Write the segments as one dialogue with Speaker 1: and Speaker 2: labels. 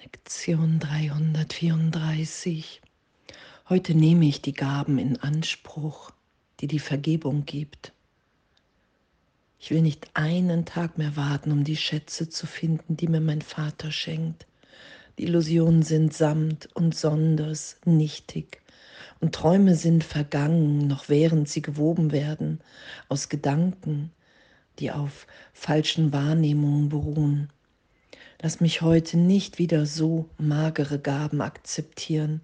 Speaker 1: Lektion 334. Heute nehme ich die Gaben in Anspruch, die die Vergebung gibt. Ich will nicht einen Tag mehr warten, um die Schätze zu finden, die mir mein Vater schenkt. Die Illusionen sind samt und sonders nichtig und Träume sind vergangen, noch während sie gewoben werden aus Gedanken, die auf falschen Wahrnehmungen beruhen. Lass mich heute nicht wieder so magere Gaben akzeptieren.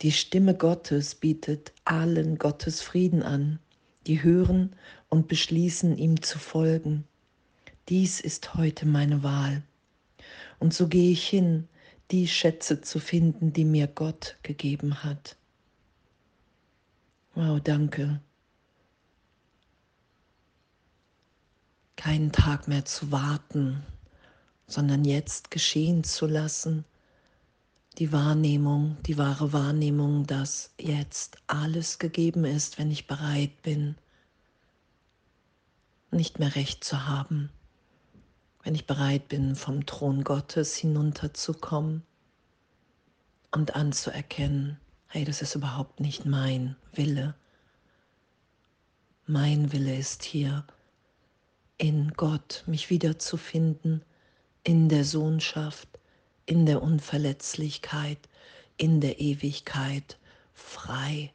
Speaker 1: Die Stimme Gottes bietet allen Gottes Frieden an, die hören und beschließen, ihm zu folgen. Dies ist heute meine Wahl. Und so gehe ich hin, die Schätze zu finden, die mir Gott gegeben hat. Wow, danke. Keinen Tag mehr zu warten, sondern jetzt geschehen zu lassen. Die Wahrnehmung, die wahre Wahrnehmung, dass jetzt alles gegeben ist, wenn ich bereit bin, nicht mehr recht zu haben, wenn ich bereit bin, vom Thron Gottes hinunterzukommen und anzuerkennen, hey, das ist überhaupt nicht mein Wille. Mein Wille ist hier, in Gott mich wiederzufinden in der Sohnschaft, in der Unverletzlichkeit, in der Ewigkeit frei.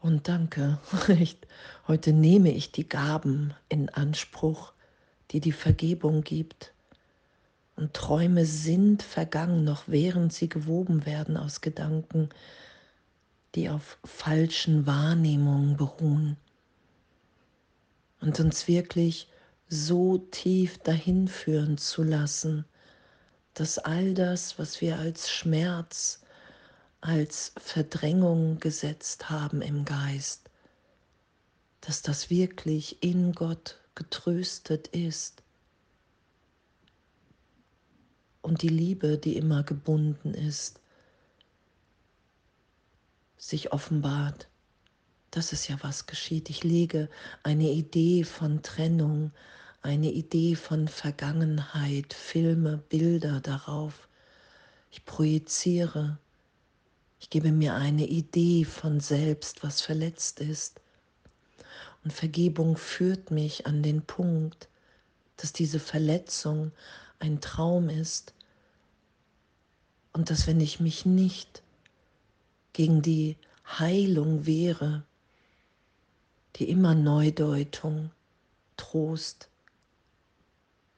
Speaker 1: Und danke, heute nehme ich die Gaben in Anspruch, die die Vergebung gibt. Und Träume sind vergangen, noch während sie gewoben werden aus Gedanken, die auf falschen Wahrnehmungen beruhen. Und uns wirklich so tief dahin führen zu lassen, dass all das, was wir als Schmerz, als Verdrängung gesetzt haben im Geist, dass das wirklich in Gott getröstet ist. Und die Liebe, die immer gebunden ist, sich offenbart. Das ist ja was geschieht. Ich lege eine Idee von Trennung, eine Idee von Vergangenheit, Filme, Bilder darauf. Ich projiziere. Ich gebe mir eine Idee von selbst, was verletzt ist. Und Vergebung führt mich an den Punkt, dass diese Verletzung ein Traum ist und dass wenn ich mich nicht gegen die Heilung wehre, die immer Neudeutung, Trost,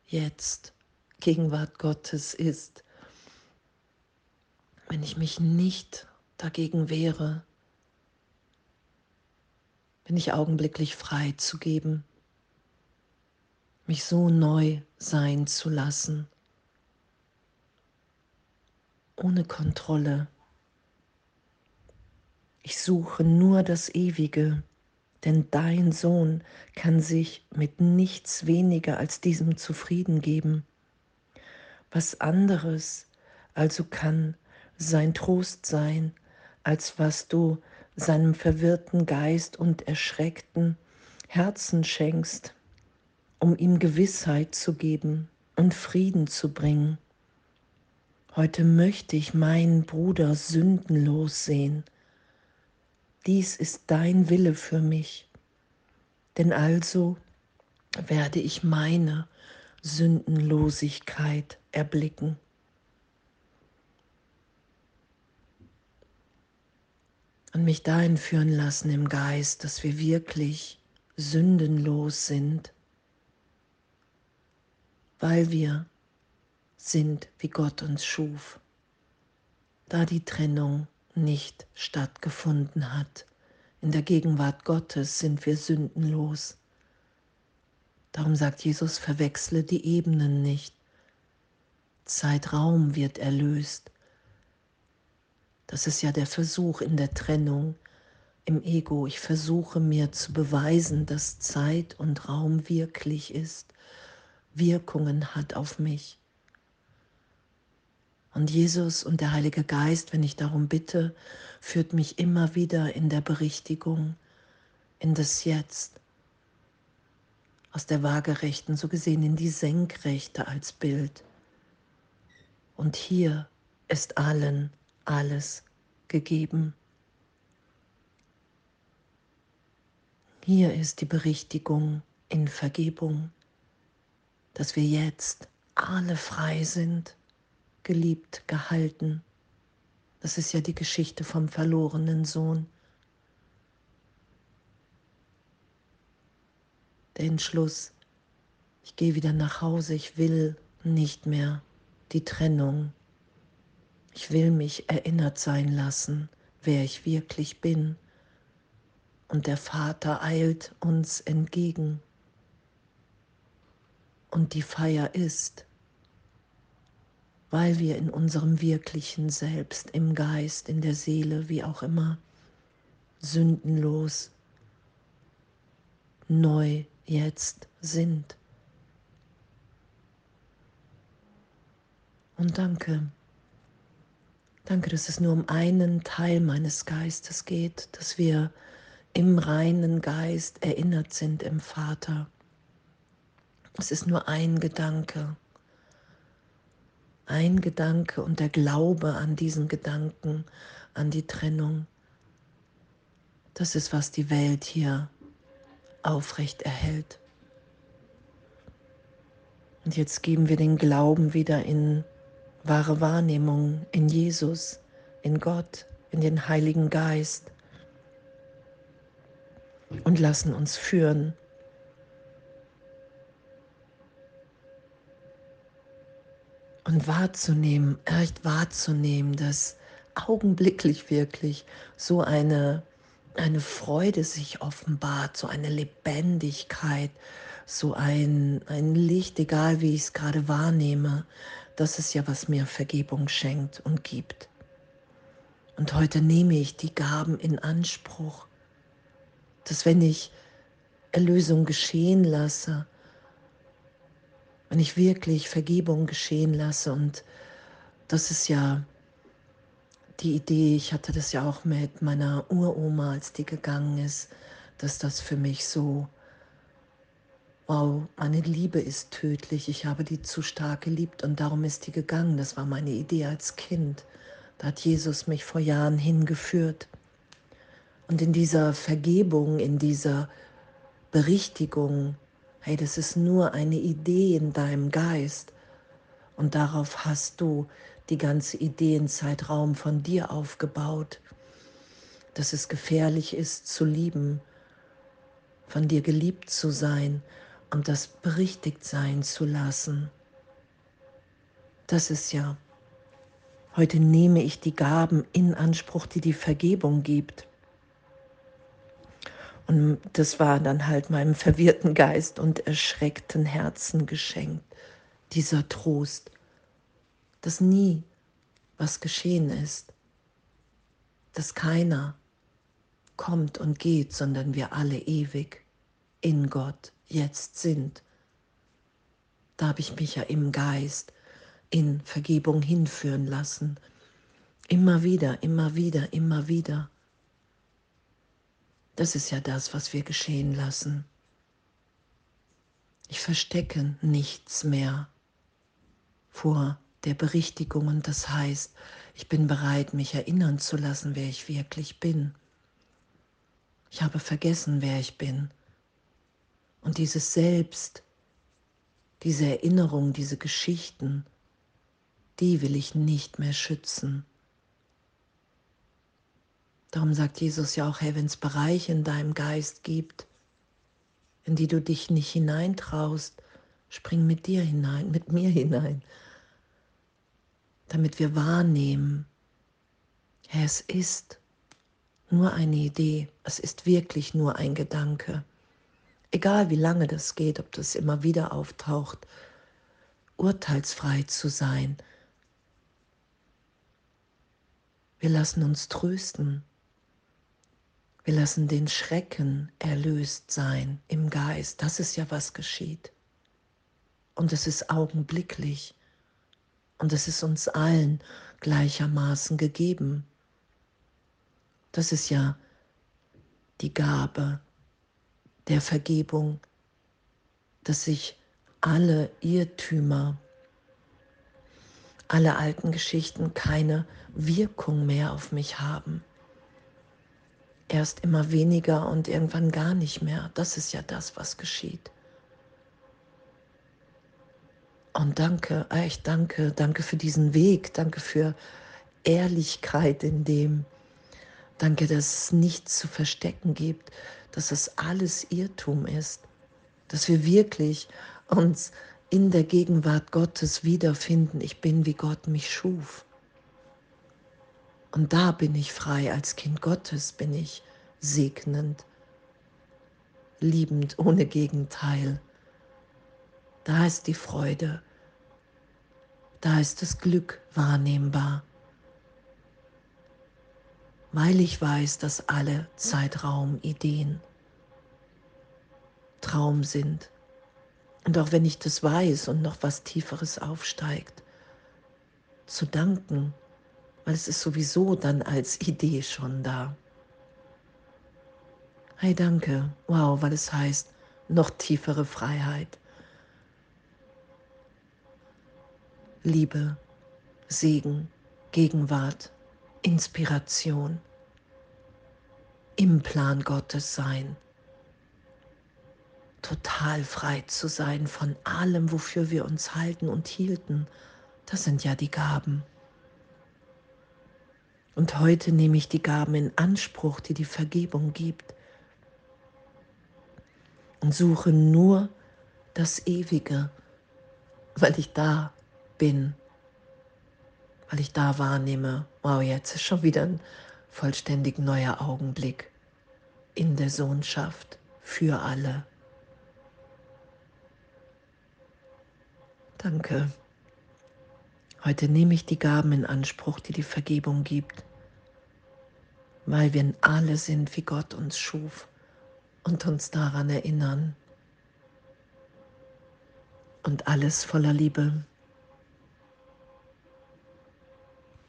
Speaker 1: jetzt Gegenwart Gottes ist. Wenn ich mich nicht dagegen wehre, bin ich augenblicklich frei zu geben, mich so neu sein zu lassen, ohne Kontrolle. Ich suche nur das Ewige denn dein Sohn kann sich mit nichts weniger als diesem zufrieden geben. Was anderes also kann sein Trost sein, als was du seinem verwirrten Geist und erschreckten Herzen schenkst, um ihm Gewissheit zu geben und Frieden zu bringen. Heute möchte ich meinen Bruder sündenlos sehen dies ist dein Wille für mich, denn also werde ich meine Sündenlosigkeit erblicken. Und mich dahin führen lassen im Geist, dass wir wirklich sündenlos sind, weil wir sind, wie Gott uns schuf. Da die Trennung nicht stattgefunden hat. In der Gegenwart Gottes sind wir sündenlos. Darum sagt Jesus, verwechsle die Ebenen nicht. Zeitraum wird erlöst. Das ist ja der Versuch in der Trennung, im Ego. Ich versuche mir zu beweisen, dass Zeit und Raum wirklich ist, Wirkungen hat auf mich. Und Jesus und der Heilige Geist, wenn ich darum bitte, führt mich immer wieder in der Berichtigung, in das Jetzt, aus der Waagerechten, so gesehen in die Senkrechte als Bild, Und hier ist allen alles gegeben. Hier ist die Berichtigung in Vergebung, dass wir jetzt alle frei sind, geliebt, gehalten. Das ist ja die Geschichte vom verlorenen Sohn. Der Entschluss, ich gehe wieder nach Hause, ich will nicht mehr die Trennung. Ich will mich erinnert sein lassen, wer ich wirklich bin. Und der Vater eilt uns entgegen. Und die Feier ist, weil wir in unserem wirklichen Selbst, im Geist, in der Seele, wie auch immer, sündenlos, neu jetzt sind. Und danke. Danke, dass es nur um einen Teil meines Geistes geht, dass wir im reinen Geist erinnert sind im Vater. Es ist nur ein Gedanke. Ein Gedanke und der Glaube an diesen Gedanken, an die Trennung. Das ist, was die Welt hier aufrecht erhält. Und jetzt geben wir den Glauben wieder in wahre Wahrnehmung in Jesus, in Gott, in den Heiligen Geist und lassen uns führen. Und wahrzunehmen, echt wahrzunehmen, dass augenblicklich wirklich so eine, eine Freude sich offenbart, so eine Lebendigkeit, so ein, ein Licht, egal wie ich es gerade wahrnehme, das ist ja, was mir Vergebung schenkt und gibt. Und heute nehme ich die Gaben in Anspruch, dass wenn ich Erlösung geschehen lasse, wenn ich wirklich Vergebung geschehen lasse und das ist ja die Idee, ich hatte das ja auch mit meiner Uroma, als die gegangen ist, dass das für mich so wow, meine Liebe ist tödlich, ich habe die zu stark geliebt und darum ist die gegangen. Das war meine Idee als Kind. Da hat Jesus mich vor Jahren hingeführt. Und in dieser Vergebung, in dieser Berichtigung, hey, das ist nur eine Idee in deinem Geist. Und darauf hast du die ganze Ideenzeitraum von dir aufgebaut, dass es gefährlich ist zu lieben, von dir geliebt zu sein, und das berichtigt sein zu lassen. Das ist ja, heute nehme ich die Gaben in Anspruch, die die Vergebung gibt. Und das war dann halt meinem verwirrten Geist und erschreckten Herzen geschenkt, dieser Trost, dass nie was geschehen ist, dass keiner kommt und geht, sondern wir alle ewig in Gott jetzt sind. Da habe ich mich ja im Geist in Vergebung hinführen lassen. Immer wieder, immer wieder, immer wieder. Das ist ja das, was wir geschehen lassen. Ich verstecke nichts mehr vor der Berichtigung und das heißt, ich bin bereit, mich erinnern zu lassen, wer ich wirklich bin. Ich habe vergessen, wer ich bin. Und dieses Selbst, diese Erinnerung, diese Geschichten, die will ich nicht mehr schützen. Darum sagt Jesus ja auch, hey, wenn es Bereiche in deinem Geist gibt, in die du dich nicht hineintraust, spring mit dir hinein, mit mir hinein, damit wir wahrnehmen, hey, es ist nur eine Idee, es ist wirklich nur ein Gedanke egal wie lange das geht, ob das immer wieder auftaucht, urteilsfrei zu sein. Wir lassen uns trösten. Wir lassen den Schrecken erlöst sein im Geist. Das ist ja, was geschieht. Und es ist augenblicklich. Und es ist uns allen gleichermaßen gegeben. Das ist ja die Gabe der Vergebung, dass sich alle Irrtümer, alle alten Geschichten keine Wirkung mehr auf mich haben. Erst immer weniger und irgendwann gar nicht mehr. Das ist ja das, was geschieht. Und danke, echt danke, danke für diesen Weg, danke für Ehrlichkeit in dem. Danke, dass es nichts zu verstecken gibt, dass es alles Irrtum ist, dass wir wirklich uns in der Gegenwart Gottes wiederfinden. Ich bin, wie Gott mich schuf. Und da bin ich frei, als Kind Gottes bin ich segnend, liebend, ohne Gegenteil. Da ist die Freude, da ist das Glück wahrnehmbar, weil ich weiß, dass alle Zeitraumideen Traum sind. Und auch wenn ich das weiß und noch was Tieferes aufsteigt, zu danken, weil es ist sowieso dann als Idee schon da. Hey, danke. Wow, weil es heißt, noch tiefere Freiheit. Liebe, Segen, Gegenwart, Inspiration, im Plan Gottes sein, total frei zu sein von allem, wofür wir uns halten und hielten. Das sind ja die Gaben. Und heute nehme ich die Gaben in Anspruch, die die Vergebung gibt und suche nur das Ewige, weil ich da bin, weil ich da wahrnehme, wow, jetzt ist schon wieder ein vollständig neuer Augenblick in der Sohnschaft für alle. Danke. Heute nehme ich die Gaben in Anspruch, die die Vergebung gibt, weil wir alle sind, wie Gott uns schuf und uns daran erinnern. Und alles voller Liebe.